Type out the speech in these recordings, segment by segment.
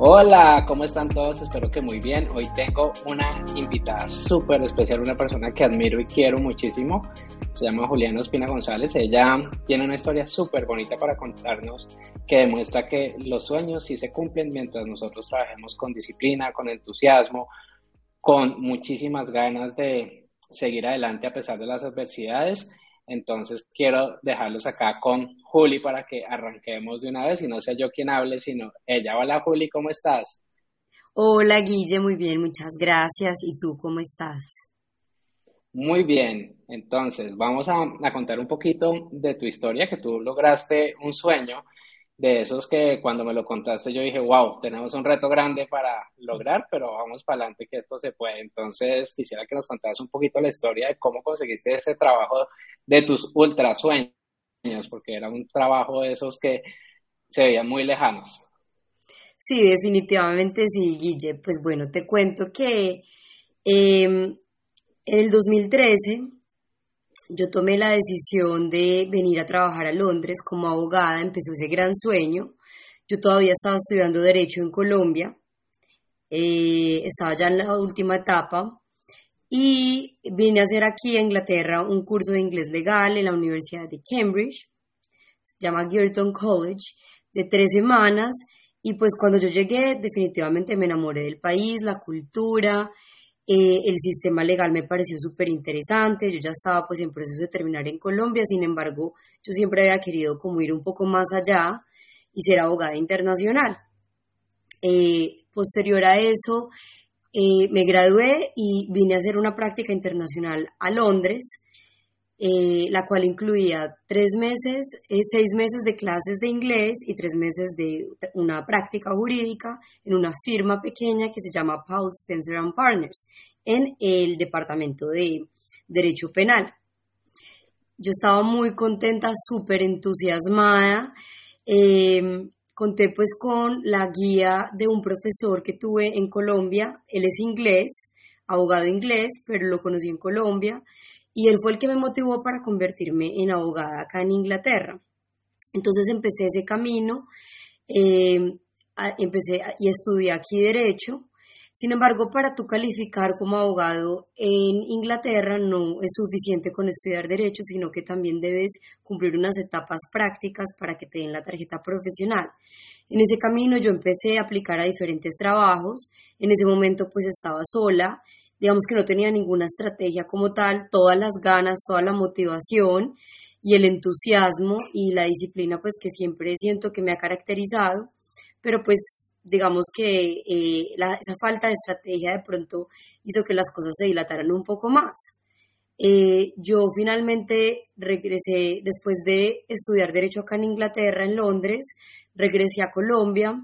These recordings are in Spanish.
Hola, ¿cómo están todos? Espero que muy bien. Hoy tengo una invitada súper especial, una persona que admiro y quiero muchísimo. Se llama Juliana Ospina González. Ella tiene una historia súper bonita para contarnos que demuestra que los sueños sí se cumplen mientras nosotros trabajemos con disciplina, con entusiasmo, con muchísimas ganas de seguir adelante a pesar de las adversidades entonces quiero dejarlos acá con Juli para que arranquemos de una vez y no sea yo quien hable, sino ella. Hola Juli, ¿cómo estás? Hola Guille, muy bien, muchas gracias. ¿Y tú cómo estás? Muy bien, entonces vamos a, a contar un poquito de tu historia, que tú lograste un sueño de esos que cuando me lo contaste yo dije, wow, tenemos un reto grande para lograr, pero vamos para adelante que esto se puede. Entonces quisiera que nos contaras un poquito la historia de cómo conseguiste ese trabajo de tus ultra sueños, porque era un trabajo de esos que se veían muy lejanos. Sí, definitivamente sí, Guille. Pues bueno, te cuento que em, en el 2013 yo tomé la decisión de venir a trabajar a Londres como abogada, empezó ese gran sueño. Yo todavía estaba estudiando derecho en Colombia, eh, estaba ya en la última etapa y vine a hacer aquí a Inglaterra un curso de inglés legal en la Universidad de Cambridge, se llama Girton College, de tres semanas y pues cuando yo llegué definitivamente me enamoré del país, la cultura, eh, el sistema legal me pareció súper interesante, yo ya estaba pues en proceso de terminar en Colombia, sin embargo, yo siempre había querido como ir un poco más allá y ser abogada internacional. Eh, posterior a eso, eh, me gradué y vine a hacer una práctica internacional a Londres eh, la cual incluía tres meses, eh, seis meses de clases de inglés y tres meses de una práctica jurídica en una firma pequeña que se llama Paul Spencer and Partners en el departamento de Derecho Penal. Yo estaba muy contenta, súper entusiasmada. Em, conté pues con la guía de un profesor que tuve en Colombia. Él es inglés, abogado inglés, pero lo conocí en Colombia y él fue el que me motivó para convertirme en abogada acá en Inglaterra. Entonces empecé ese camino, eh, empecé y estudié aquí Derecho. Sin embargo, para tú calificar como abogado en Inglaterra no es suficiente con estudiar Derecho, sino que también debes cumplir unas etapas prácticas para que te den la tarjeta profesional. En ese camino yo empecé a aplicar a diferentes trabajos. En ese momento pues estaba sola digamos que no tenía ninguna estrategia como tal, todas las ganas, toda la motivación y el entusiasmo y la disciplina pues que siempre siento que me ha caracterizado, pero pues digamos que eh, esa falta de estrategia de pronto hizo que las cosas se dilataran un poco más. Eh, yo finalmente regresé, después de estudiar Derecho acá en Inglaterra, en Londres, regresé a Colombia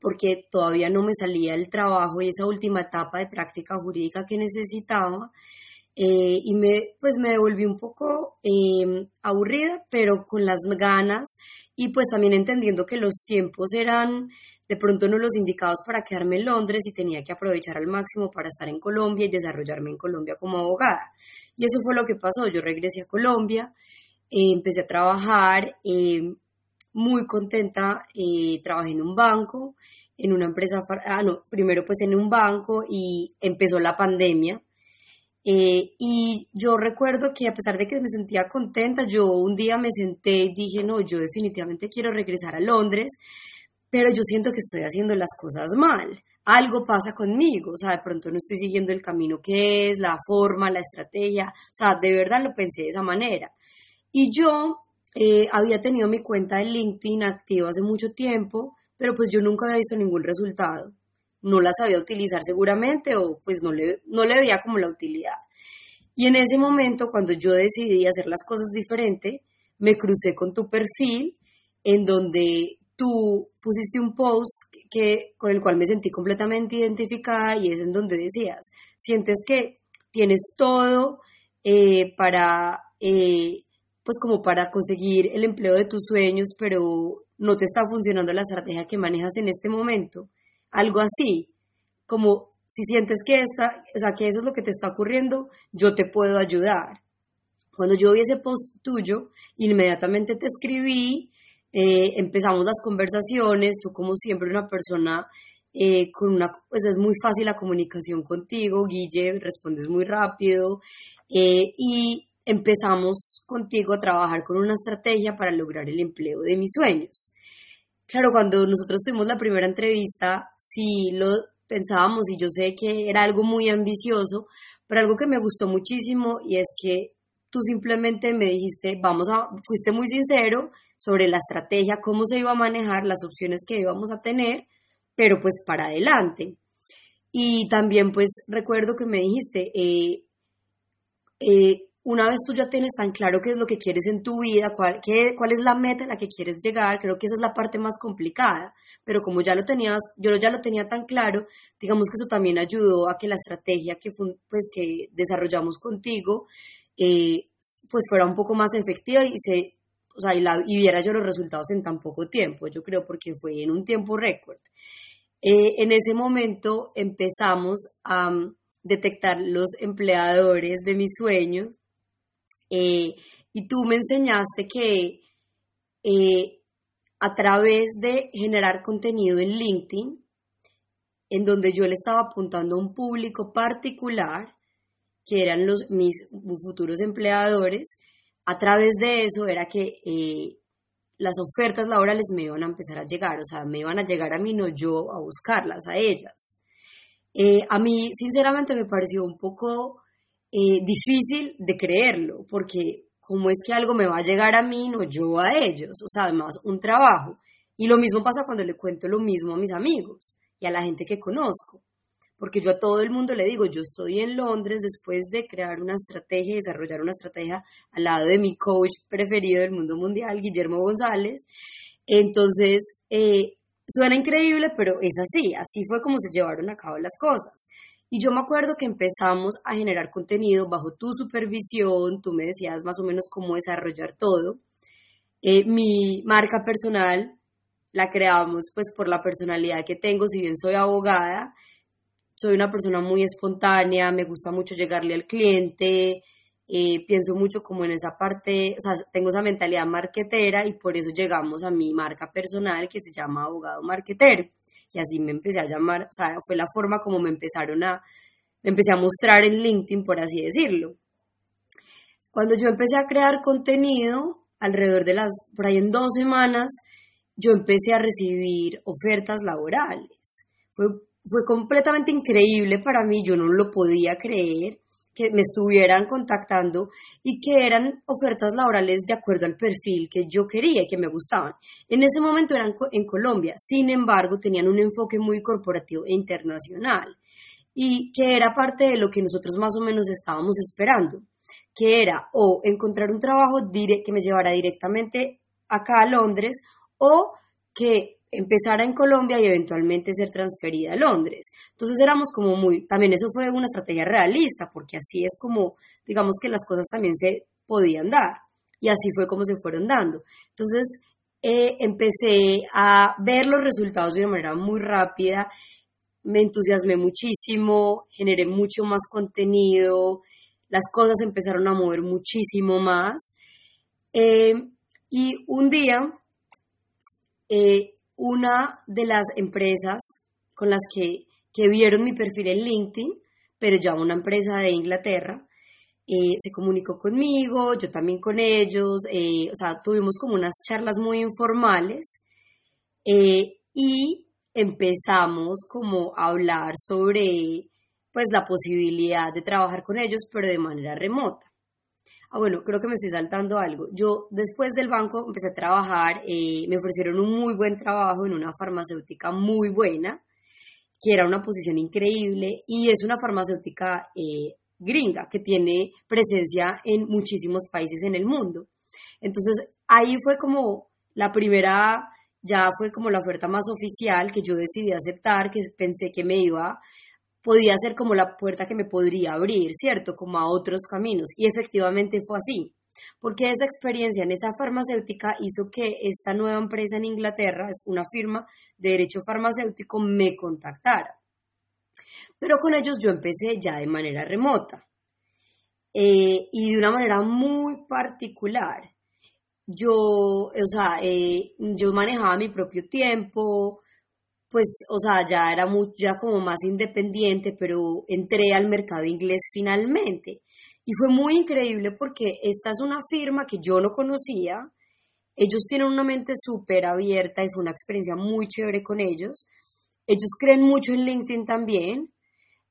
porque todavía no me salía el trabajo y esa última etapa de práctica jurídica que necesitaba. Eh, y me, pues me devolví un poco em, aburrida, pero con las ganas y pues también entendiendo que los tiempos eran de pronto no los indicados para quedarme en Londres y tenía que aprovechar al máximo para estar en Colombia y desarrollarme en Colombia como abogada. Y eso fue lo que pasó. Yo regresé a Colombia, eh, empecé a trabajar, em, muy contenta, eh, trabajé en un banco, en una empresa, ah, no, primero pues en un banco y empezó la pandemia. Eh, y yo recuerdo que a pesar de que me sentía contenta, yo un día me senté y dije, no, yo definitivamente quiero regresar a Londres, pero yo siento que estoy haciendo las cosas mal. Algo pasa conmigo, o sea, de pronto no estoy siguiendo el camino que es, la forma, la estrategia, o sea, de verdad lo pensé de esa manera. Y yo eh, había tenido mi cuenta de LinkedIn activa hace mucho tiempo, pero pues yo nunca había visto ningún resultado. No la sabía utilizar seguramente o pues no le, no le veía como la utilidad. Y en ese momento, cuando yo decidí hacer las cosas diferente, me crucé con tu perfil en donde tú pusiste un post que, con el cual me sentí completamente identificada y es en donde decías, sientes que tienes todo eh, para, eh, pues como para conseguir el empleo de tus sueños, pero no te está funcionando la estrategia que manejas en este momento. Algo así, como si sientes que, esta, o sea, que eso es lo que te está ocurriendo, yo te puedo ayudar. Cuando yo vi ese post tuyo, inmediatamente te escribí, eh, empezamos las conversaciones, tú como siempre una persona eh, con una, pues es muy fácil la comunicación contigo, Guille, respondes muy rápido eh, y empezamos contigo a trabajar con una estrategia para lograr el empleo de mis sueños. Claro, cuando nosotros tuvimos la primera entrevista, sí lo pensábamos y yo sé que era algo muy ambicioso, pero algo que me gustó muchísimo y es que tú simplemente me dijiste, vamos a, fuiste muy sincero sobre la estrategia, cómo se iba a manejar, las opciones que íbamos a tener, pero pues para adelante. Y también pues recuerdo que me dijiste, eh, eh, una vez tú ya tienes tan claro qué es lo que quieres en tu vida, cuál, qué, cuál es la meta a la que quieres llegar, creo que esa es la parte más complicada, pero como ya lo tenías, yo ya lo tenía tan claro, digamos que eso también ayudó a que la estrategia que, pues, que desarrollamos contigo, eh, pues fuera un poco más efectiva y se, o sea, y, viera yo los resultados en tan poco tiempo, yo creo porque fue en un tiempo récord. Eh, en ese momento empezamos a mm, detectar los empleadores de mis sueños eh, y tú me enseñaste que eh, a través de generar contenido en LinkedIn, en donde yo le estaba apuntando a un público particular, que eran los, mis futuros empleadores, a través de eso era que eh, las ofertas laborales me iban a empezar a llegar, o sea, me iban a llegar a mí, no yo a buscarlas, a ellas. a mí, sinceramente, me pareció un poco eh, difícil de creerlo, porque como es que algo me va a llegar a mí, no yo a ellos, o sea, además un trabajo. Y lo mismo pasa cuando le cuento lo mismo a mis amigos y a la gente que conozco, porque yo a todo el mundo le digo, yo estoy en Londres después de crear una estrategia, desarrollar una estrategia al lado de mi coach preferido del mundo mundial, Guillermo González. Entonces, eh, suena increíble, pero es así, así fue como se llevaron a cabo las cosas. Y yo me acuerdo que empezamos a generar contenido bajo tu supervisión, tú me decías más o menos cómo desarrollar todo. Eh, mi marca personal la creamos pues por la personalidad que tengo, si bien soy abogada, soy una persona muy espontánea, me gusta mucho llegarle al cliente, eh, pienso mucho como en esa parte, o sea, tengo esa mentalidad marquetera y por eso llegamos a mi marca personal que se llama Abogado Marquetero y así me empecé a llamar, o sea, fue la forma como me empezaron a, me empecé a mostrar en LinkedIn, por así decirlo. Cuando yo empecé a crear contenido, alrededor de las, por ahí en dos semanas, yo empecé a recibir ofertas laborales. Fue, fue completamente increíble para mí, yo no lo podía creer que me estuvieran contactando y que eran ofertas laborales de acuerdo al perfil que yo quería y que me gustaban. En ese momento eran en Colombia, sin embargo, tenían un enfoque muy corporativo e internacional y que era parte de lo que nosotros más o menos estábamos esperando, que era o encontrar un trabajo que me llevara directamente acá a Londres o que empezara en Colombia y eventualmente ser transferida a Londres. Entonces éramos como muy, también eso fue una estrategia realista, porque así es como, digamos que las cosas también se podían dar. Y así fue como se fueron dando. Entonces eh, empecé a ver los resultados de una manera muy rápida, me entusiasmé muchísimo, generé mucho más contenido, las cosas empezaron a mover muchísimo más. Eh, y un día eh, una de las empresas con las que, vieron mi perfil en LinkedIn, pero ya una empresa de Inglaterra, eh, se comunicó conmigo, yo también con ellos, eh, o sea, tuvimos como unas charlas muy informales eh, y empezamos como a hablar sobre pues la posibilidad de trabajar con ellos, pero de manera remota. Ah, bueno, creo que me estoy saltando algo. Yo después del banco empecé a trabajar, eh, me ofrecieron un muy buen trabajo en una farmacéutica muy buena, que era una posición increíble y es una farmacéutica eh, gringa que tiene presencia en muchísimos países en el mundo. Entonces ahí fue como la primera ya fue como la oferta más oficial que yo decidí aceptar, que pensé que me iba, podía ser como la puerta que me podría abrir, ¿cierto? Como a otros caminos. Y efectivamente fue así, porque esa experiencia en esa farmacéutica hizo que esta nueva empresa en Inglaterra, es una firma de derecho farmacéutico, me contactara. Pero con ellos yo empecé ya de manera remota eh, y de una manera muy particular yo, o sea, eh, yo manejaba mi propio tiempo, pues, o sea, ya era muy, ya como más independiente, pero entré al mercado inglés finalmente. Y fue muy increíble porque esta es una firma que yo no conocía. Ellos tienen una mente súper abierta y fue una experiencia muy chévere con ellos. Ellos creen mucho en LinkedIn también.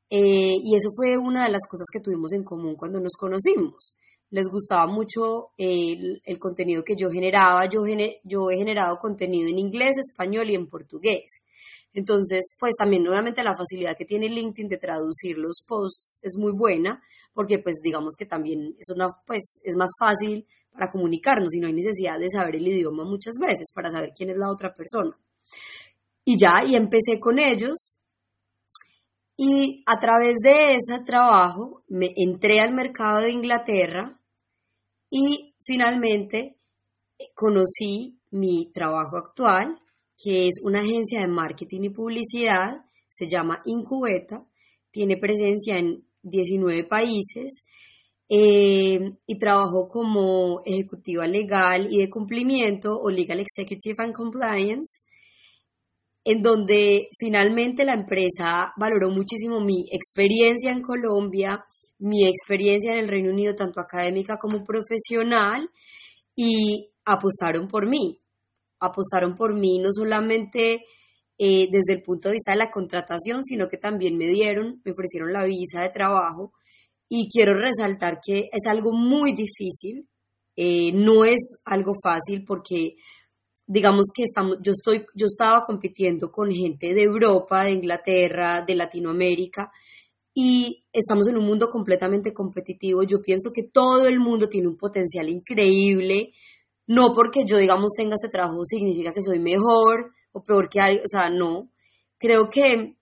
Eh, y eso fue una de las cosas que tuvimos en común cuando nos conocimos les gustaba mucho el, contenido que yo generaba. Yo, yo he generado contenido en inglés, español y en portugués. Entonces, pues también obviamente la facilidad que tiene LinkedIn de traducir los posts es muy buena, porque pues digamos que también es, una, pues, es más fácil para comunicarnos y no hay necesidad de saber el idioma muchas veces para saber quién es la otra persona. Y ya, y empecé con ellos. Y a través de ese trabajo me entré al mercado de Inglaterra y finalmente conocí mi trabajo actual, que es una agencia de marketing y publicidad, se llama Incubeta, tiene presencia en 19 países eh, y trabajo como ejecutiva legal y de cumplimiento o Legal Executive and Compliance, en donde finalmente la empresa valoró muchísimo mi experiencia en Colombia, mi experiencia en el Reino Unido, tanto académica como profesional, y apostaron por mí. Apostaron por mí no solamente eh, desde el punto de vista de la contratación, sino que también me dieron, me ofrecieron la visa de trabajo. Y quiero resaltar que es algo muy difícil, eh, no es algo fácil porque digamos que estamos, yo estoy, yo estaba compitiendo con gente de Europa, de Inglaterra, de Latinoamérica, y estamos en un mundo completamente competitivo. Yo pienso que todo el mundo tiene un potencial increíble. No porque yo, digamos, tenga este trabajo significa que soy mejor o peor que hay, o sea, no. Creo que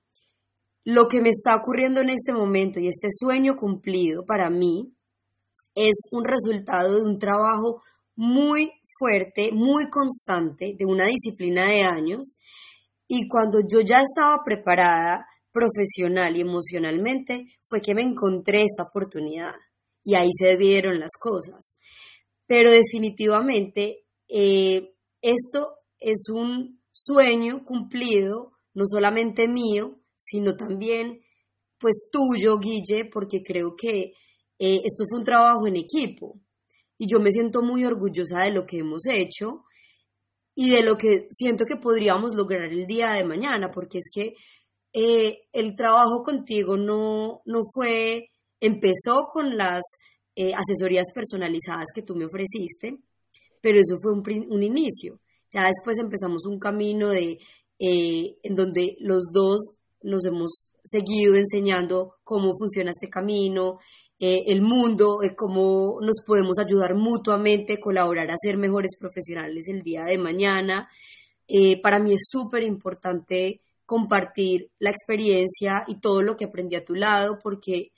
lo que me está ocurriendo en este momento y este sueño cumplido para mí es un resultado de un trabajo muy fuerte, muy constante, de una disciplina de años. Y cuando yo ya estaba preparada, profesional y emocionalmente fue que me encontré esta oportunidad y ahí se debieron las cosas. Pero definitivamente eh, esto es un sueño cumplido, no solamente mío, sino también pues tuyo, Guille, porque creo que eh, esto fue un trabajo en equipo. Y yo me siento muy orgullosa de lo que hemos hecho y de lo que siento que podríamos lograr el día de mañana, porque es que eh, el trabajo contigo no, no fue, empezó con las eh, asesorías personalizadas que tú me ofreciste, pero eso fue un, un inicio. Ya después empezamos un camino de, eh, en donde los dos nos hemos seguido enseñando cómo funciona este camino, el mundo, cómo nos podemos ayudar mutuamente, colaborar a ser mejores profesionales el día de mañana. para mí es súper importante compartir la experiencia y todo lo que aprendí a tu lado, porque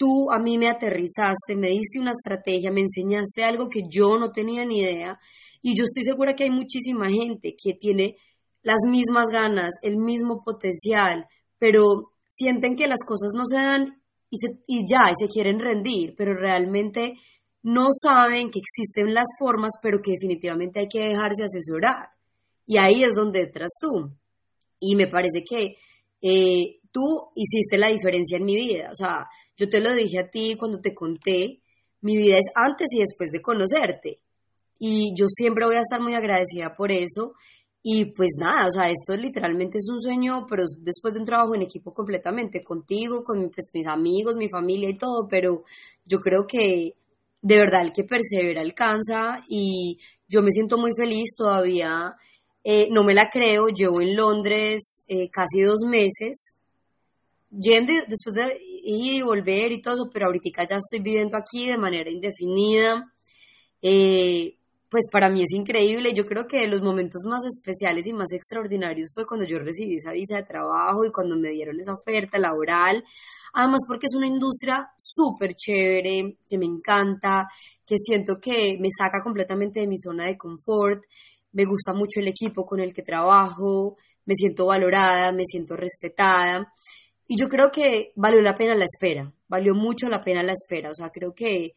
tú a mí me aterrizaste, me diste una estrategia, me enseñaste algo que yo no tenía ni idea. Y yo estoy segura que hay muchísima gente que tiene las mismas ganas, el mismo potencial, pero sienten que las cosas no se dan y, ya, y se quieren rendir, pero realmente no saben que existen las formas, pero que definitivamente hay que dejarse asesorar. Y ahí es donde entras tú. Y me parece que eh, tú hiciste la diferencia en mi vida. O sea, yo te lo dije a ti cuando te conté, mi vida es antes y después de conocerte. Y yo siempre voy a estar muy agradecida por eso. Y pues nada, o sea, esto literalmente es un sueño, pero después de un trabajo en equipo completamente contigo, con pues, mis amigos, mi familia y todo, pero yo creo que de verdad el que persevera alcanza y yo me siento muy feliz todavía eh, no me la creo, llevo en Londres eh, casi dos meses, yendo después de ir y volver y todo, pero ahorita ya estoy viviendo aquí de manera indefinida. Eh, pues para mí es increíble. Yo creo que los momentos más especiales y más extraordinarios fue cuando yo recibí esa visa de trabajo y cuando me dieron esa oferta laboral. Además porque es una industria súper chévere, que me encanta, que siento que me saca completamente de mi zona de confort. Me gusta mucho el equipo con el que trabajo, me siento valorada, me siento respetada. Y yo creo que valió la pena la espera, valió mucho la pena la espera. O sea, creo que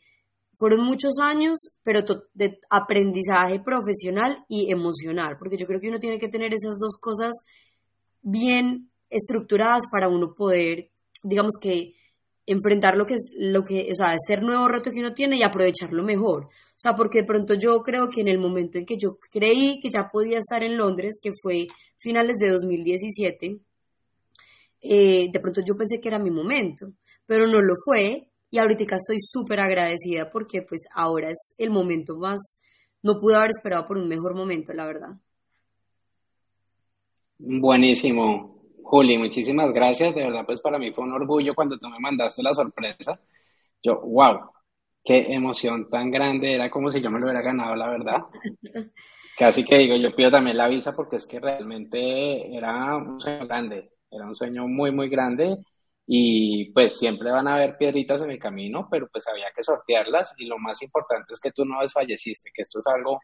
fueron muchos años, pero de aprendizaje profesional y emocional, porque yo creo que uno tiene que tener esas dos cosas bien estructuradas para uno poder, digamos que, enfrentar lo que es lo que, o sea, este nuevo reto que uno tiene y aprovecharlo mejor. O sea, porque de pronto yo creo que en el momento en que yo creí que ya podía estar en Londres, que fue finales de 2017, eh, de pronto yo pensé que era mi momento, pero no lo fue y ahorita estoy súper agradecida porque pues ahora es el momento más, no pude haber esperado por un mejor momento, la verdad. Buenísimo, Juli, muchísimas gracias. De verdad, pues para mí fue un orgullo cuando tú me mandaste la sorpresa. Yo, wow, qué emoción tan grande. Era como si yo me lo hubiera ganado, la verdad. Casi que digo, yo pido también la visa porque es que realmente era un sueño grande, era un sueño muy, muy grande y pues siempre van a haber piedritas en el camino, pero pues había que sortearlas y lo más importante es que tú no desfalleciste, que esto es algo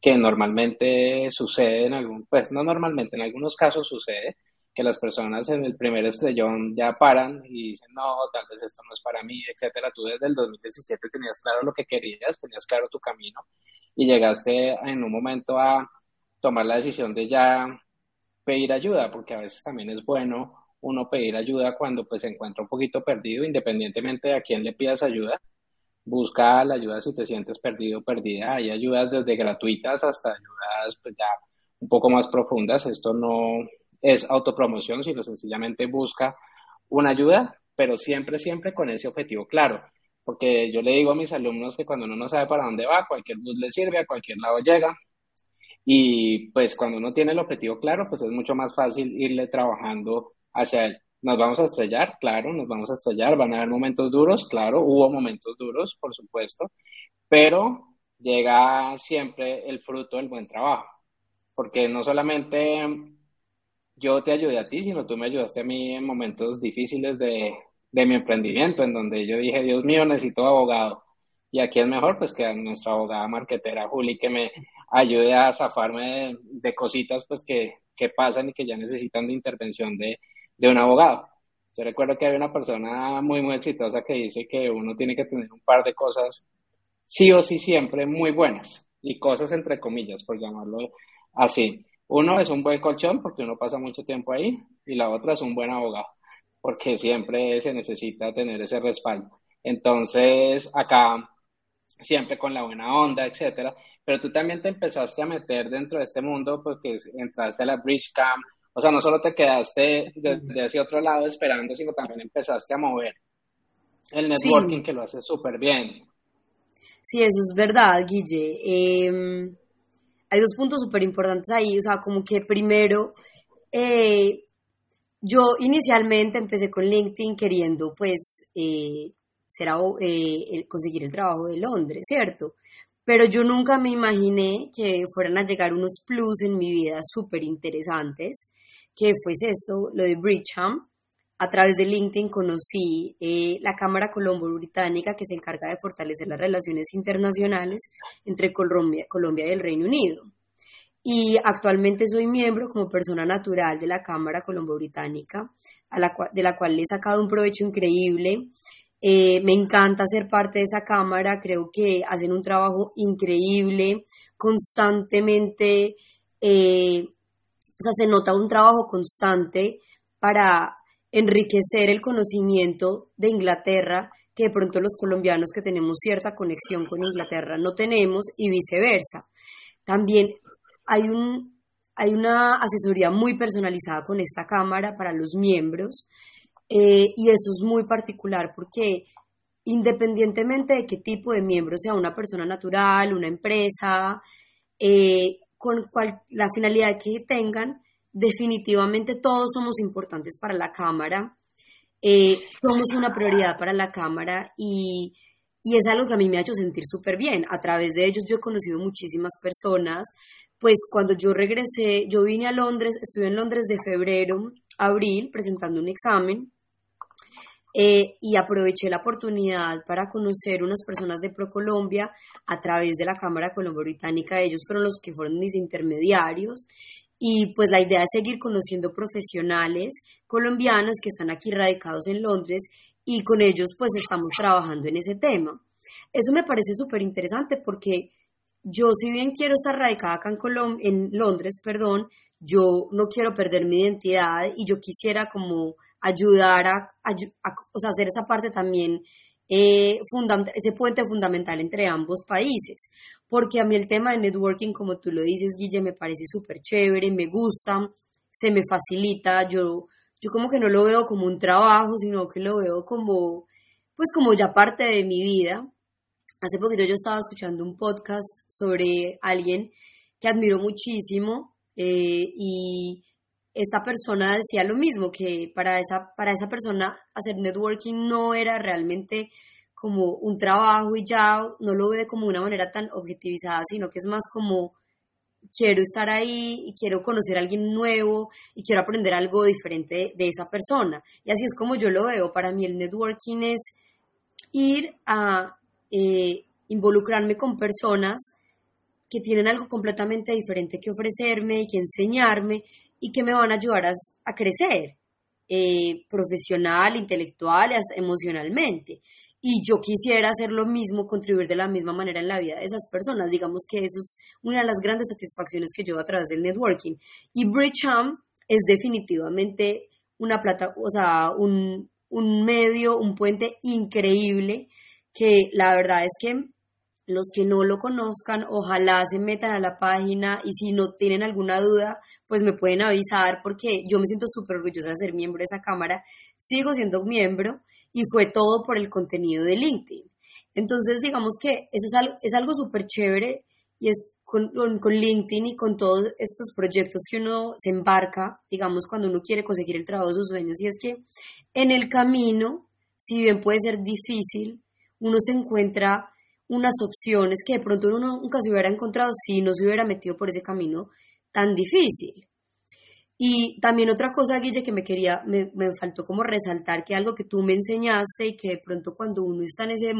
que normalmente sucede en algún, pues no normalmente, en algunos casos sucede que las personas en el primer estrellón ya paran y dicen, no, tal vez esto no es para mí, etcétera. Tú desde el 2017 tenías claro lo que querías, tenías claro tu camino y llegaste en un momento a tomar la decisión de ya pedir ayuda, porque a veces también es bueno uno pedir ayuda cuando pues se encuentra un poquito perdido, independientemente de a quién le pidas ayuda. Busca la ayuda si te sientes perdido perdida. Hay ayudas desde gratuitas hasta ayudas pues ya un poco más profundas. Esto no es autopromoción, sino sencillamente busca una ayuda, pero siempre, siempre con ese objetivo claro. Porque yo le digo a mis alumnos que cuando uno no sabe para dónde va, cualquier bus le sirve, a cualquier lado llega. Y pues cuando uno tiene el objetivo claro, pues es mucho más fácil irle trabajando hacia él. Nos vamos a estrellar, claro, nos vamos a estrellar, van a haber momentos duros, claro, hubo momentos duros, por supuesto, pero llega siempre el fruto del buen trabajo, porque no solamente yo te ayudé a ti, sino tú me ayudaste a mí en momentos difíciles de, de mi emprendimiento, en donde yo dije, Dios mío, necesito abogado. Y aquí es mejor pues que nuestra abogada marquetera Juli que me ayude a zafarme de, cositas pues que, que, pasan y que ya necesitan de intervención de, de un abogado. Yo recuerdo que hay una persona muy, muy exitosa que dice que uno tiene que tener un par de cosas sí o sí siempre muy buenas y cosas entre comillas, por llamarlo así. Uno es un buen colchón porque uno pasa mucho tiempo ahí y la otra es un buen abogado porque siempre se necesita tener ese respaldo. Entonces, acá siempre con la buena onda, etcétera, pero tú también te empezaste a meter dentro de este mundo porque entraste a la Bridge Camp, o sea, no solo te quedaste de, ese otro lado esperando, sino también empezaste a mover. El networking que lo hace súper bien. Sí, eso es verdad, Guille. Em, hay dos puntos súper importantes ahí, o sea, como que primero, eh, yo inicialmente empecé con LinkedIn queriendo pues eh, eh, conseguir el trabajo de Londres, ¿cierto? Pero yo nunca me imaginé que fueran a llegar unos plus en mi vida súper interesantes, que fuese esto, lo de Bridgeham. A través de LinkedIn conocí eh, la Cámara Colombo-Británica que se encarga de fortalecer las relaciones internacionales entre Colombia, Colombia y el Reino Unido. Y actualmente soy miembro como persona natural de la Cámara Colombo-Británica, de la cual le he sacado un provecho increíble. Eh, me encanta ser parte de esa cámara, creo que hacen un trabajo increíble, constantemente, eh, o sea, se nota un trabajo constante para enriquecer el conocimiento de Inglaterra que de pronto los colombianos que tenemos cierta conexión con Inglaterra no tenemos y viceversa. También hay, un, hay una asesoría muy personalizada con esta cámara para los miembros eh, y eso es muy particular porque independientemente de qué tipo de miembro sea una persona natural, una empresa, eh, con la finalidad que tengan, definitivamente todos somos importantes para la Cámara, eh, somos una prioridad para la Cámara y y es algo que a mí me ha hecho sentir súper bien. A través de ellos yo he conocido muchísimas personas. Pues cuando yo regresé, yo vine a Londres, estuve en Londres de febrero abril presentando un examen eh, y aproveché la oportunidad para conocer unas personas de ProColombia a través de la Cámara Colombo-Británica. Ellos fueron los que fueron mis intermediarios y pues la idea es seguir conociendo profesionales colombianos que están aquí radicados en Londres y con ellos pues estamos trabajando en ese tema. Eso me parece súper interesante porque yo si bien quiero estar radicada acá en, en Londres, perdón, yo no quiero perder mi identidad y yo quisiera como ayudar a, o sea, hacer esa parte también, eh, ese puente fundamental entre ambos países. Porque a mí el tema de networking, como tú lo dices, Guille, me parece súper chévere, me gusta, se me facilita, yo yo como que no lo veo como un trabajo, sino que lo veo como, pues como ya parte de mi vida. Hace poquito yo estaba escuchando un podcast sobre alguien que admiro muchísimo eh, y esta persona decía lo mismo, que para esa, para esa persona hacer networking no era realmente como un trabajo y ya no lo ve como una manera tan objetivizada, sino que es más como quiero estar ahí y quiero conocer a alguien nuevo y quiero aprender algo diferente de, esa persona. Y así es como yo lo veo. Para mí el networking es ir a eh, involucrarme con personas que tienen algo completamente diferente que ofrecerme y que enseñarme y que me van a ayudar a, crecer eh, profesional, intelectual, emocionalmente y yo quisiera hacer lo mismo, contribuir de la misma manera en la vida de esas personas. Digamos que eso es una de las grandes satisfacciones que yo a través del networking. Y Bridgeham es definitivamente una plata, o sea, un, un medio, un puente increíble que la verdad es que los que no lo conozcan, ojalá se metan a la página y si no tienen alguna duda, pues me pueden avisar porque yo me siento súper orgullosa de ser miembro de esa cámara. Sigo siendo miembro y fue todo por el contenido de LinkedIn. Entonces, digamos que eso es algo, es súper chévere y es con, con, LinkedIn y con todos estos proyectos que uno se embarca, digamos, cuando uno quiere conseguir el trabajo de sus sueños. Y es que en el camino, si bien puede ser difícil, uno se encuentra unas opciones que de pronto uno nunca se hubiera encontrado si no se hubiera metido por ese camino tan difícil. Y también otra cosa, Guille, que me quería, me, faltó como resaltar que algo que tú me enseñaste y que de pronto cuando uno está en ese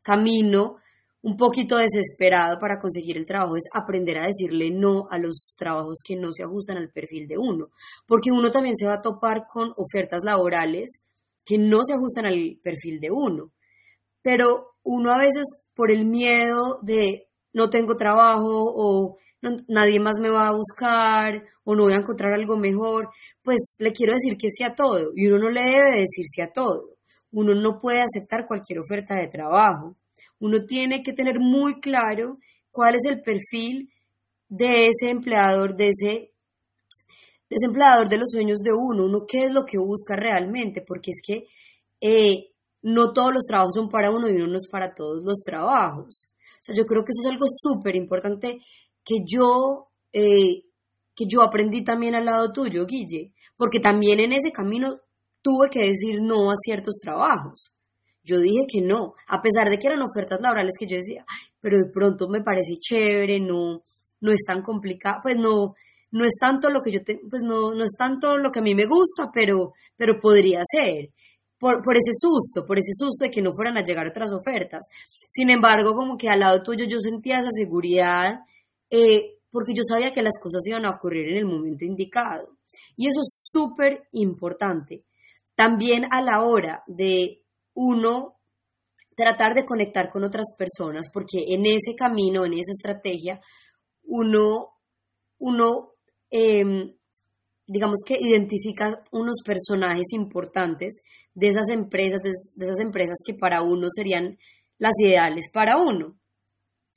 camino un poquito desesperado para conseguir el trabajo es aprender a decirle no a los trabajos que no se ajustan al perfil de uno, porque uno también se va a topar con ofertas laborales que no se ajustan al perfil de uno, pero uno a veces por el miedo de no tengo trabajo o nadie más me va a buscar o no voy a encontrar algo mejor, pues le quiero decir que sí a todo y uno no le debe decir sí a todo. Uno no puede aceptar cualquier oferta de trabajo. Uno tiene que tener muy claro cuál es el perfil de ese empleador, de ese, de ese empleador de los sueños de uno, uno qué es lo que busca realmente, porque es que eh, no todos los trabajos son para uno y uno no es para todos los trabajos. O sea, yo creo que eso es algo súper importante que yo, eh, que yo aprendí también al lado tuyo, Guille, porque también en ese camino tuve que decir no a ciertos trabajos. Yo dije que no, a pesar de que eran ofertas laborales que yo decía, pero de pronto me parece chévere, no, no es tan complicado, pues no, no es tanto lo que yo tengo, pues no, no es tanto lo que a mí me gusta, pero, pero podría ser. Por, por, ese susto, por ese susto de que no fueran a llegar otras ofertas. Sin embargo, como que al lado tuyo yo sentía esa seguridad eh, porque yo sabía que las cosas iban a ocurrir en el momento indicado. Y eso es súper importante. También a la hora de uno tratar de conectar con otras personas, porque en ese camino, en esa estrategia, uno, uno em, digamos que identifica unos personajes importantes de esas empresas, de esas empresas que para uno serían las ideales para uno.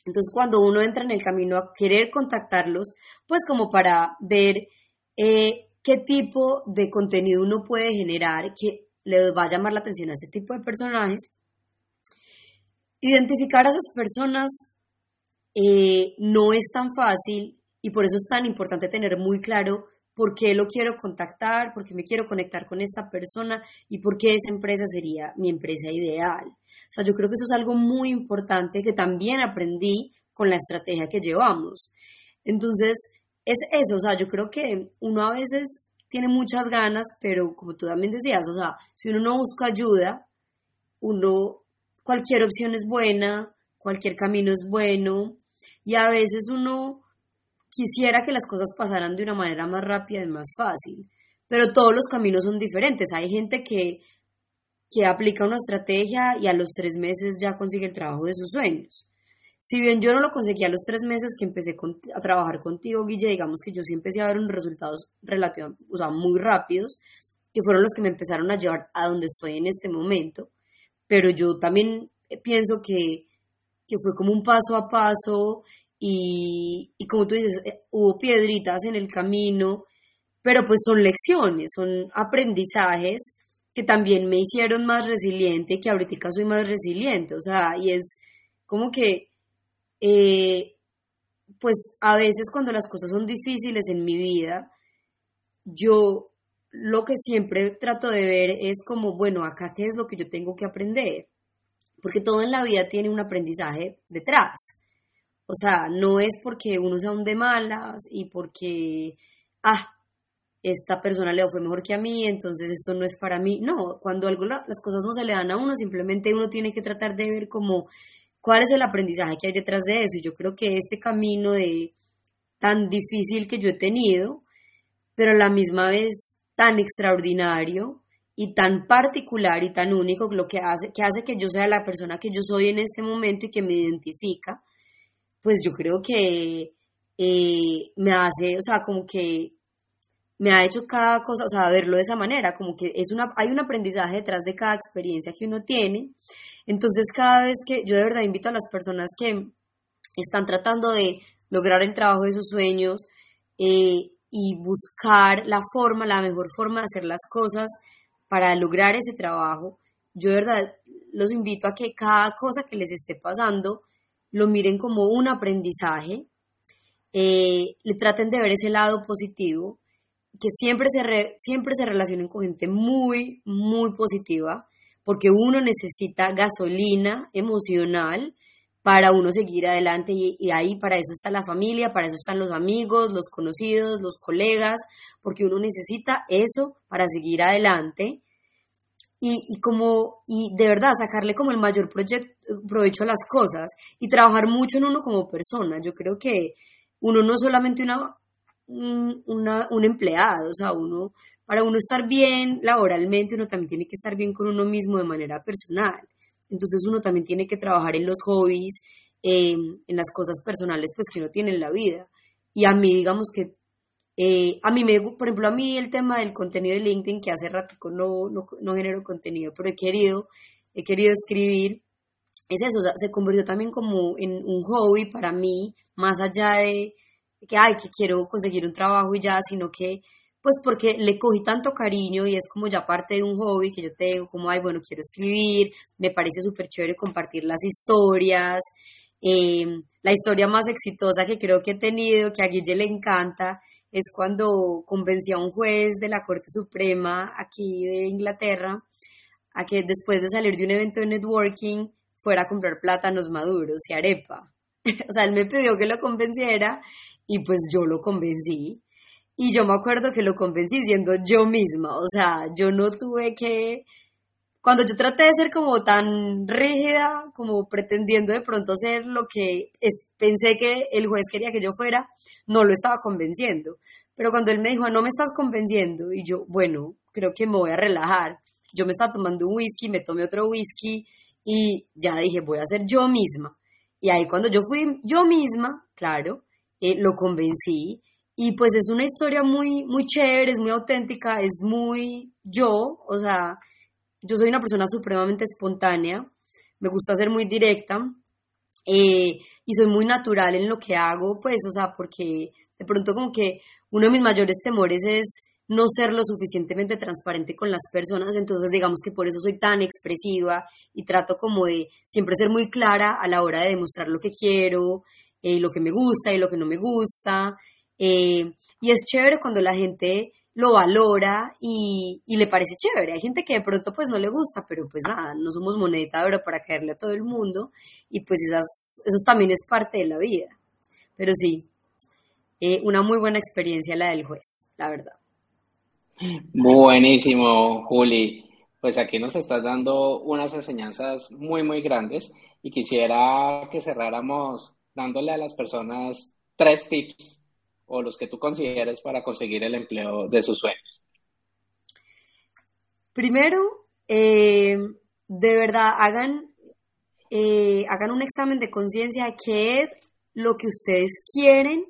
Entonces, cuando uno entra en el camino a querer contactarlos, pues como para ver eh, qué tipo de contenido uno puede generar que le va a llamar la atención a ese tipo de personajes, identificar a esas personas eh, no es tan fácil y por eso es tan importante tener muy claro por qué lo quiero contactar, por qué me quiero conectar con esta persona y por qué esa empresa sería mi empresa ideal. O sea, yo creo que eso es algo muy importante que también aprendí con la estrategia que llevamos. Entonces, es eso, o sea, yo creo que uno a veces tiene muchas ganas, pero como tú también decías, o sea, si uno no busca ayuda, uno, cualquier opción es buena, cualquier camino es bueno, y a veces uno quisiera que las cosas pasaran de una manera más rápida y más fácil, pero todos los caminos son diferentes. Hay gente que, que aplica una estrategia y a los tres meses ya consigue el trabajo de sus sueños. Si bien yo no lo conseguí a los tres meses que empecé a trabajar contigo, Guille, digamos que yo sí empecé a ver resultados relativamente, o sea, muy rápidos, que fueron los que me empezaron a llevar a donde estoy en este momento. Pero yo también pienso que, que fue como un paso a paso y, como tú dices, eh, hubo piedritas en el camino, pero pues son lecciones, son aprendizajes que también me hicieron más resiliente que ahorita soy más resiliente, o sea, y es como que eh, pues a veces cuando las cosas son difíciles en mi vida, yo lo que siempre trato de ver es como, bueno, acá qué es lo que yo tengo que aprender, porque todo en la vida tiene un aprendizaje detrás. O sea, no es porque uno sea un de malas y porque, ah, esta persona le fue mejor que a mí, entonces esto no es para mí. No, cuando algo, las cosas no se le dan a uno, simplemente uno tiene que tratar de ver como cuál es el aprendizaje que hay detrás de eso. Y yo creo que este camino de tan difícil que yo he tenido, pero a la misma vez tan extraordinario y tan particular y tan único, lo que hace que, hace que yo sea la persona que yo soy en este momento y que me identifica, pues yo creo que eh, me hace, o sea, como que me ha hecho cada cosa, o sea, verlo de esa manera, como que es una, hay un aprendizaje detrás de cada experiencia que uno tiene. Entonces, cada vez que yo de verdad invito a las personas que están tratando de lograr el trabajo de sus sueños eh, y buscar la forma, la mejor forma de hacer las cosas para lograr ese trabajo, yo de verdad los invito a que cada cosa que les esté pasando lo miren como un aprendizaje, eh, le traten de ver ese lado positivo que siempre se, siempre se relacionen con gente muy, muy positiva, porque uno necesita gasolina emocional para uno seguir adelante y, ahí para eso está la familia, para eso están los amigos, los conocidos, los colegas, porque uno necesita eso para seguir adelante y, y como y de verdad sacarle como el mayor provecho a las cosas y trabajar mucho en uno como persona. Yo creo que uno no solamente una un, un empleado, o sea, uno, para uno estar bien laboralmente, uno también tiene que estar bien con uno mismo de manera personal. Entonces uno también tiene que trabajar en los hobbies, en las cosas personales pues que uno tiene en la vida. Y a mí, digamos que, eh, a mí me, por ejemplo, a mí el tema del contenido de LinkedIn, que hace rato no, no, no genero contenido, pero he querido, he querido escribir, es eso, se convirtió también como en un hobby para mí, más allá de, que, ay, que quiero conseguir un trabajo y ya, sino que, pues porque le cogí tanto cariño y es como ya parte de un hobby que yo tengo, como, ay, bueno, quiero escribir, me parece súper chévere compartir las historias. Em, la historia más exitosa que creo que he tenido, que a Guille le encanta, es cuando convencí a un juez de la Corte Suprema aquí de Inglaterra a que después de salir de un evento de networking fuera a comprar plátanos maduros y arepa. o sea, él me pidió que lo convenciera y pues yo lo convencí. Y yo me acuerdo que lo convencí siendo yo misma, o sea, yo no tuve que, cuando yo traté de ser como tan rígida, como pretendiendo de pronto ser lo que pensé que el juez quería que yo fuera, no lo estaba convenciendo. Pero cuando él me dijo, no me estás convenciendo, y yo, bueno, creo que me voy a relajar. Yo me estaba tomando un whisky, me tomé otro whisky y ya dije, voy a ser yo misma. Y ahí cuando yo fui yo misma, claro, eh, lo convencí y pues es una historia muy, muy chévere, es muy auténtica, es muy yo, o sea, yo soy una persona supremamente espontánea, me gusta ser muy directa eh, y soy muy natural en lo que hago, pues, o sea, porque de pronto como que uno de mis mayores temores es no ser lo suficientemente transparente con las personas, entonces digamos que por eso soy tan expresiva y trato como de siempre ser muy clara a la hora de demostrar lo que quiero y lo que me gusta y lo que no me gusta. Eh, y es chévere cuando la gente lo valora y, le parece chévere. Hay gente que de pronto pues no le gusta, pero pues nada, no somos moneda de oro para caerle a todo el mundo y pues esas, eso también es parte de la vida. Pero sí, eh, una muy buena experiencia la del juez, la verdad. Buenísimo, Juli. Pues aquí nos estás dando unas enseñanzas muy, muy grandes y quisiera que cerráramos dándole a las personas tres tips o los que tú consideres para conseguir el empleo de sus sueños? Primero, eh, de verdad, hagan, eh, hagan un examen de conciencia de qué es lo que ustedes quieren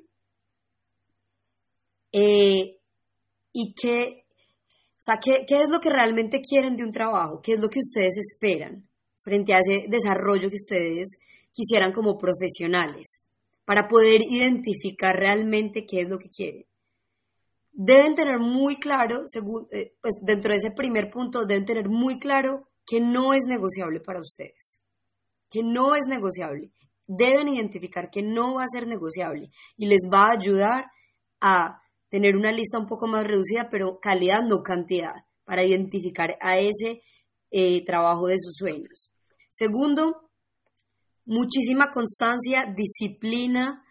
eh, y qué, o sea, qué, qué es lo que realmente quieren de un trabajo, qué es lo que ustedes esperan frente a ese desarrollo que ustedes quisieran como profesionales para poder identificar realmente qué es lo que quieren. Deben tener muy claro, eh, pues dentro de ese primer punto, deben tener muy claro que no es negociable para ustedes, que no es negociable. Deben identificar que no va a ser negociable y les va a ayudar a tener una lista un poco más reducida, pero calidad, no cantidad, para identificar a ese eh, trabajo de sus sueños. Segundo, muchísima constancia, disciplina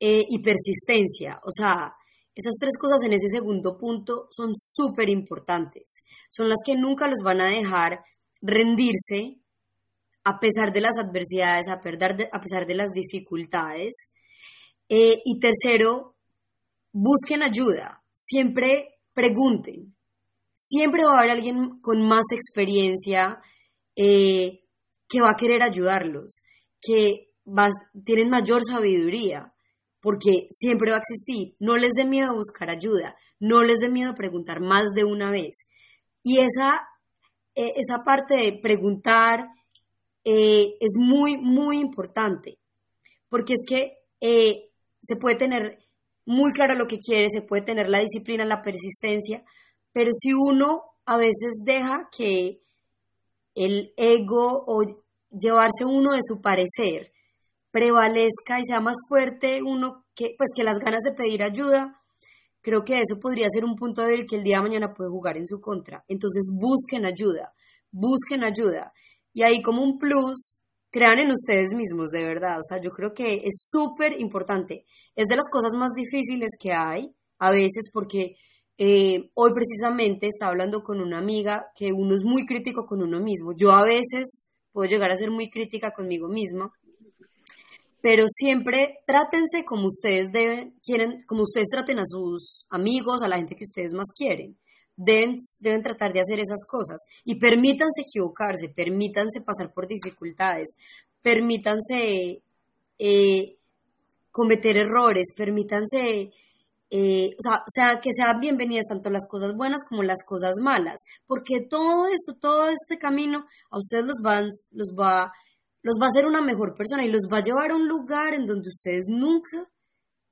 eh, y persistencia. O sea, esas tres cosas en ese segundo punto son súper importantes. Son las que nunca los van a dejar rendirse a pesar de las adversidades, a, a pesar de las dificultades. Eh, y tercero, busquen ayuda. Siempre pregunten. Siempre va a haber alguien con más experiencia eh, que va a querer ayudarlos que tienen mayor sabiduría, porque siempre va a existir. No les dé miedo buscar ayuda, no les dé miedo preguntar más de una vez. Y esa, e, esa parte de preguntar eh, es muy, muy importante, porque es que eh, se puede tener muy claro lo que quiere, se puede tener la disciplina, la persistencia, pero si uno a veces deja que el ego o llevarse uno de su parecer prevalezca y sea más fuerte uno que pues que las ganas de pedir ayuda, creo que eso podría ser un punto débil que el día de mañana puede jugar en su contra. Entonces busquen ayuda, busquen ayuda. Y ahí como un plus, crean en ustedes mismos, de verdad. O sea, yo creo que es súper importante. Es de las cosas más difíciles que hay a veces porque eh, hoy precisamente estaba hablando con una amiga que uno es muy crítico con uno mismo. Yo a veces puedo llegar a ser muy crítica conmigo misma, pero siempre trátense como ustedes deben, quieren, como ustedes traten a sus amigos, a la gente que ustedes más quieren. Deben, deben tratar de hacer esas cosas y permítanse equivocarse, permítanse pasar por dificultades, permítanse eh, cometer errores, permítanse eh, o, sea, que sean bienvenidas tanto las cosas buenas como las cosas malas, porque todo esto, todo este camino a ustedes los, van, los, va, los va a hacer una mejor persona y los va a llevar a un lugar en donde ustedes nunca,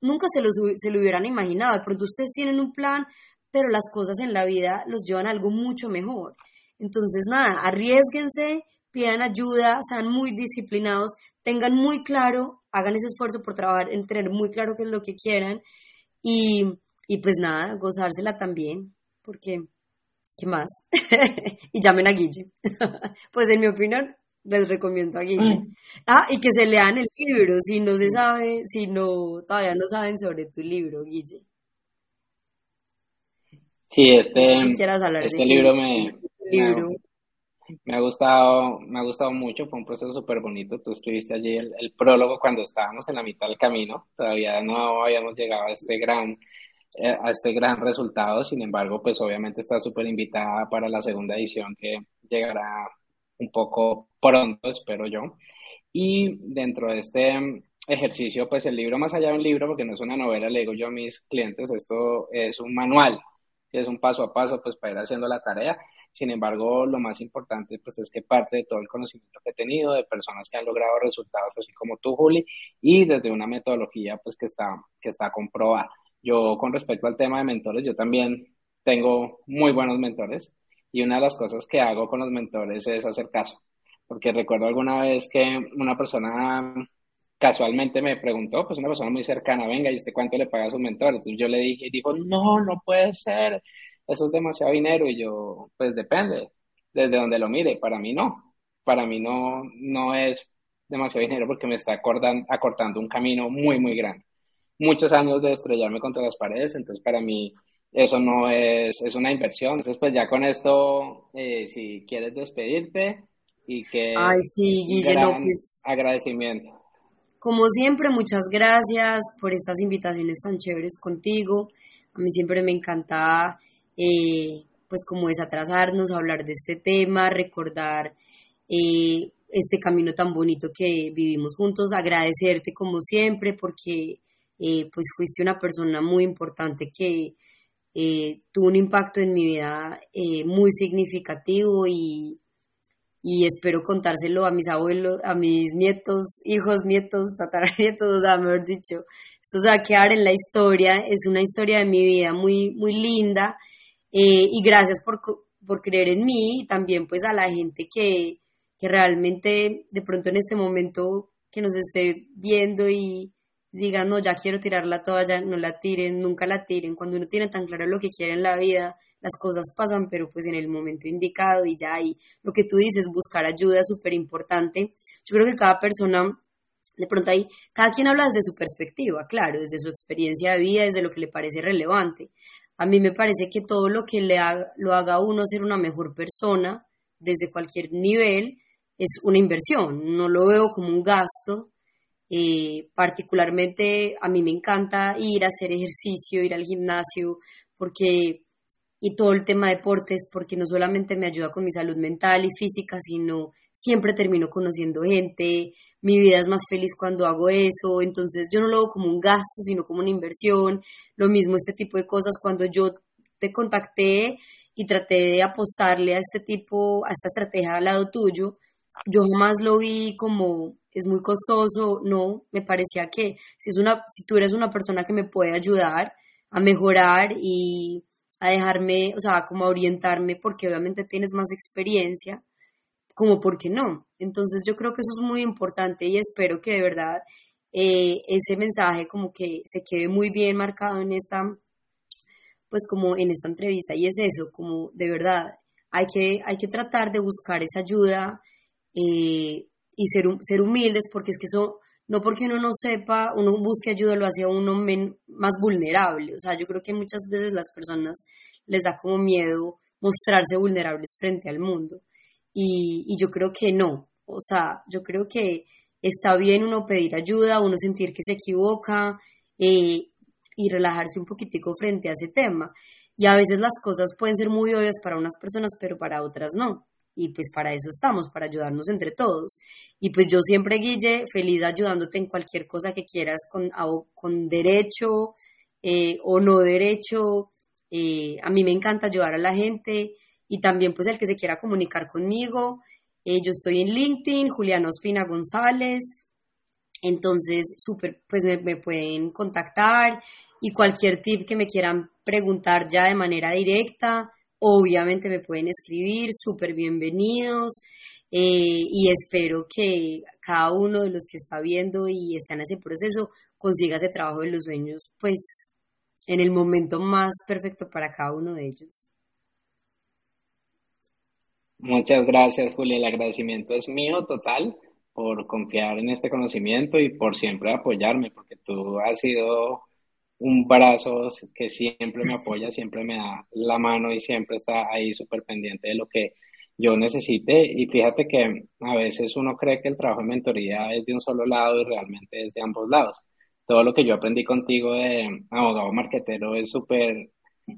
nunca se, los, se lo hubieran imaginado. De pronto ustedes tienen un plan, pero las cosas en la vida los llevan a algo mucho mejor. Entonces, nada, arriesguense, pidan ayuda, sean muy disciplinados, tengan muy claro, hagan ese esfuerzo por trabajar en tener muy claro qué es lo que quieran y, pues nada, gozársela también, porque, ¿qué más? y llamen a Guille. pues en mi opinión, les recomiendo a Guille. Mm. Ah, y que se lean el libro, si no se sabe, si no, todavía no saben sobre tu libro, Guille. Sí, este, este libro me, libro me ha gustado, me ha gustado mucho, fue un proceso súper bonito. Tú escribiste allí el, prólogo cuando estábamos en la mitad del camino, todavía no habíamos llegado a este gran, eh, a este gran resultado, sin embargo, pues obviamente está súper invitada para la segunda edición que llegará un poco pronto, espero yo. Y dentro de este ejercicio, pues el libro, más allá de un libro, porque no es una novela, le digo yo a mis clientes, esto es un manual, es un paso a paso, pues para ir haciendo la tarea sin embargo, lo más importante pues es que parte de todo el conocimiento que he tenido de personas que han logrado resultados así como tú, Juli, y desde una metodología pues que está, que está comprobada. Yo con respecto al tema de mentores, yo también tengo muy buenos mentores y una de las cosas que hago con los mentores es hacer caso, porque recuerdo alguna vez que una persona casualmente me preguntó, pues una persona muy cercana, venga, ¿y usted cuánto le paga a su mentor? Entonces yo le dije, y dijo, no, no puede ser, eso es demasiado dinero. Y yo, pues depende, desde donde lo mire, para mí no, para mí no, no es demasiado dinero porque me está acortando un camino muy, muy grande. Muchos años de estrellarme contra las paredes, entonces para mí eso no es, es una inversión. Entonces pues ya con esto, eh, si quieres despedirte y que... Ay, sí, Guillermo, pues agradecimiento. Como siempre, muchas gracias por estas invitaciones tan chéveres contigo. A mí siempre me encanta, eh, pues como desatrasarnos, hablar de este tema, recordar eh, este camino tan bonito que vivimos juntos, agradecerte como siempre porque eh, pues fuiste una persona muy importante que eh, tuvo un impacto en mi vida eh, muy significativo y, y, espero contárselo a mis abuelos, a mis nietos, hijos, nietos, tataranietos, o sea, mejor dicho, esto se va a quedar en la historia, es una historia de mi vida muy, muy linda y gracias por, por creer en mí y también pues a la gente que, que realmente de pronto en este momento que nos esté viendo y digan, no, ya quiero tirar la toalla, no la tiren, nunca la tiren. Cuando uno tiene tan claro lo que quiere en la vida, las cosas pasan, pero pues en el momento indicado y ya y lo que tú dices, buscar ayuda es súper importante. Yo creo que cada persona, de pronto ahí, cada quien habla desde su perspectiva, claro, desde su experiencia de vida, desde lo que le parece relevante. A mí me parece que todo lo que le haga, lo haga uno ser una mejor persona, desde cualquier nivel, es una inversión, no lo veo como un gasto. Eh, particularmente a mí me encanta ir a hacer ejercicio, ir al gimnasio, porque y todo el tema de deportes, porque no solamente me ayuda con mi salud mental y física, sino siempre termino conociendo gente, mi vida es más feliz cuando hago eso, entonces yo no lo veo como un gasto, sino como una inversión, lo mismo este tipo de cosas, cuando yo te contacté y traté de apostarle a este tipo, a esta estrategia al lado tuyo, yo jamás lo vi como es muy costoso, no, me parecía que si, es una, si tú eres una persona que me puede ayudar a mejorar y a dejarme, o sea, como a orientarme porque obviamente tienes más experiencia, como porque no. Entonces yo creo que eso es muy importante y espero que de verdad eh, ese mensaje como que se quede muy bien marcado en esta, pues como en esta entrevista y es eso, como de verdad hay que, hay que tratar de buscar esa ayuda eh, y ser, ser humildes, porque es que eso, no porque uno no sepa, uno busque ayuda, lo hace a uno más vulnerable. O sea, yo creo que muchas veces las personas les da como miedo mostrarse vulnerables frente al mundo. Y, y yo creo que no. O sea, yo creo que está bien uno pedir ayuda, uno sentir que se equivoca eh, y relajarse un poquitico frente a ese tema. Y a veces las cosas pueden ser muy obvias para unas personas, pero para otras no y pues para eso estamos, para ayudarnos entre todos. Y pues yo siempre, Guille, feliz ayudándote en cualquier cosa que quieras con, con derecho eh, o no derecho. Eh, a mí me encanta ayudar a la gente y también pues el que se quiera comunicar conmigo. Eh, yo estoy en LinkedIn, Juliana Ospina González. Entonces, súper, pues me, me pueden contactar y cualquier tip que me quieran preguntar ya de manera directa, Obviamente me pueden escribir, súper bienvenidos eh, y espero que cada uno de los que está viendo y está en ese proceso consiga ese trabajo de los sueños, pues en el momento más perfecto para cada uno de ellos. Muchas gracias, Julia. El agradecimiento es mío total por confiar en este conocimiento y por siempre apoyarme, porque tú has sido un brazo que siempre me apoya, siempre me da la mano y siempre está ahí súper pendiente de lo que yo necesite. Y fíjate que a veces uno cree que el trabajo de mentoría es de un solo lado y realmente es de ambos lados. Todo lo que yo aprendí contigo de abogado marquetero es súper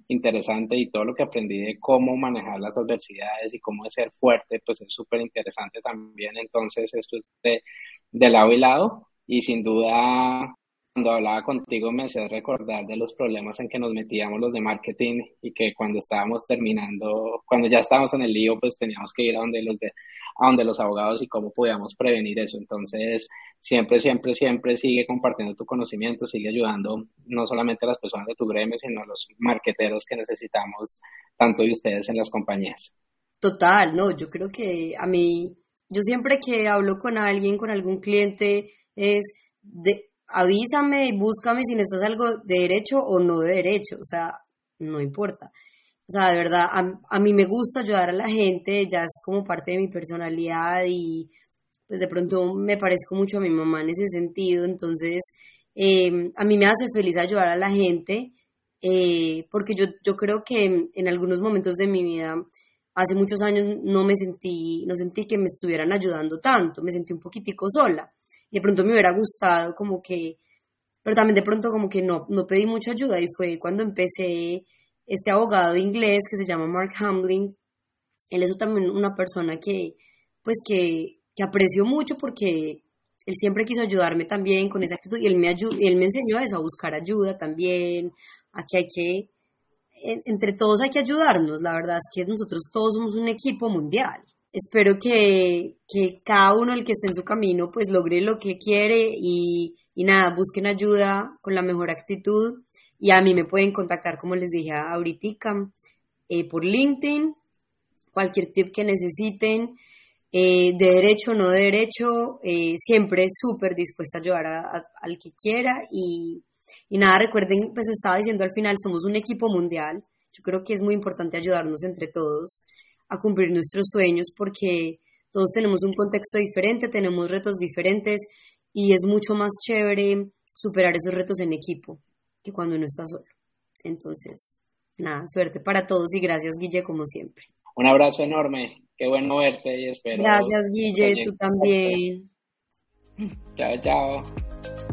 interesante y todo lo que aprendí de cómo manejar las adversidades y cómo ser fuerte, pues es súper interesante también. Entonces, esto es de, de lado y lado y sin duda cuando hablaba contigo me hacía recordar de los problemas en que nos metíamos los de marketing y que cuando estábamos terminando, cuando ya estábamos en el lío, pues teníamos que ir a donde los de, a donde los abogados y cómo podíamos prevenir eso. Entonces, siempre, siempre, siempre sigue compartiendo tu conocimiento, sigue ayudando no solamente a las personas de tu gremio, sino a los marqueteros que necesitamos tanto de ustedes en las compañías. Total, no, yo creo que a mí, yo siempre que hablo con alguien, con algún cliente, es de, avísame y búscame si necesitas algo de derecho o no de derecho, o sea, no importa. O sea, de verdad, a, mí me gusta ayudar a la gente, ya es como parte de mi personalidad y pues de pronto me parezco mucho a mi mamá en ese sentido, entonces em, a mí me hace feliz ayudar a la gente eh, porque yo, yo creo que en, algunos momentos de mi vida, hace muchos años no me sentí, no sentí que me estuvieran ayudando tanto, me sentí un poquitico sola de pronto me hubiera gustado como que, pero también de pronto como que no, no pedí mucha ayuda y fue cuando empecé este abogado inglés que se llama Mark Hamlin, él es también una persona que, pues que, que aprecio mucho porque él siempre quiso ayudarme también con esa actitud y él me, él me enseñó eso, a buscar ayuda también, a que hay que, entre todos hay que ayudarnos, la verdad es que nosotros todos somos un equipo mundial. Espero que, que cada uno el que esté en su camino pues logre lo que quiere y, y nada, busquen ayuda con la mejor actitud y a mí me pueden contactar, como les dije ahorita, eh, por LinkedIn, cualquier tip que necesiten, eh, de derecho o no de derecho, eh, siempre súper dispuesta a ayudar al que quiera. Y, y nada, recuerden, pues estaba diciendo al final, somos un equipo mundial. Yo creo que es muy importante ayudarnos entre todos a cumplir nuestros sueños porque todos tenemos un contexto diferente, tenemos retos diferentes y es mucho más chévere superar esos retos en equipo que cuando uno está solo. Entonces, nada, suerte para todos y gracias Guille como siempre. Un abrazo enorme, qué bueno verte y espero. Gracias Guille, tú también. Chao, chao.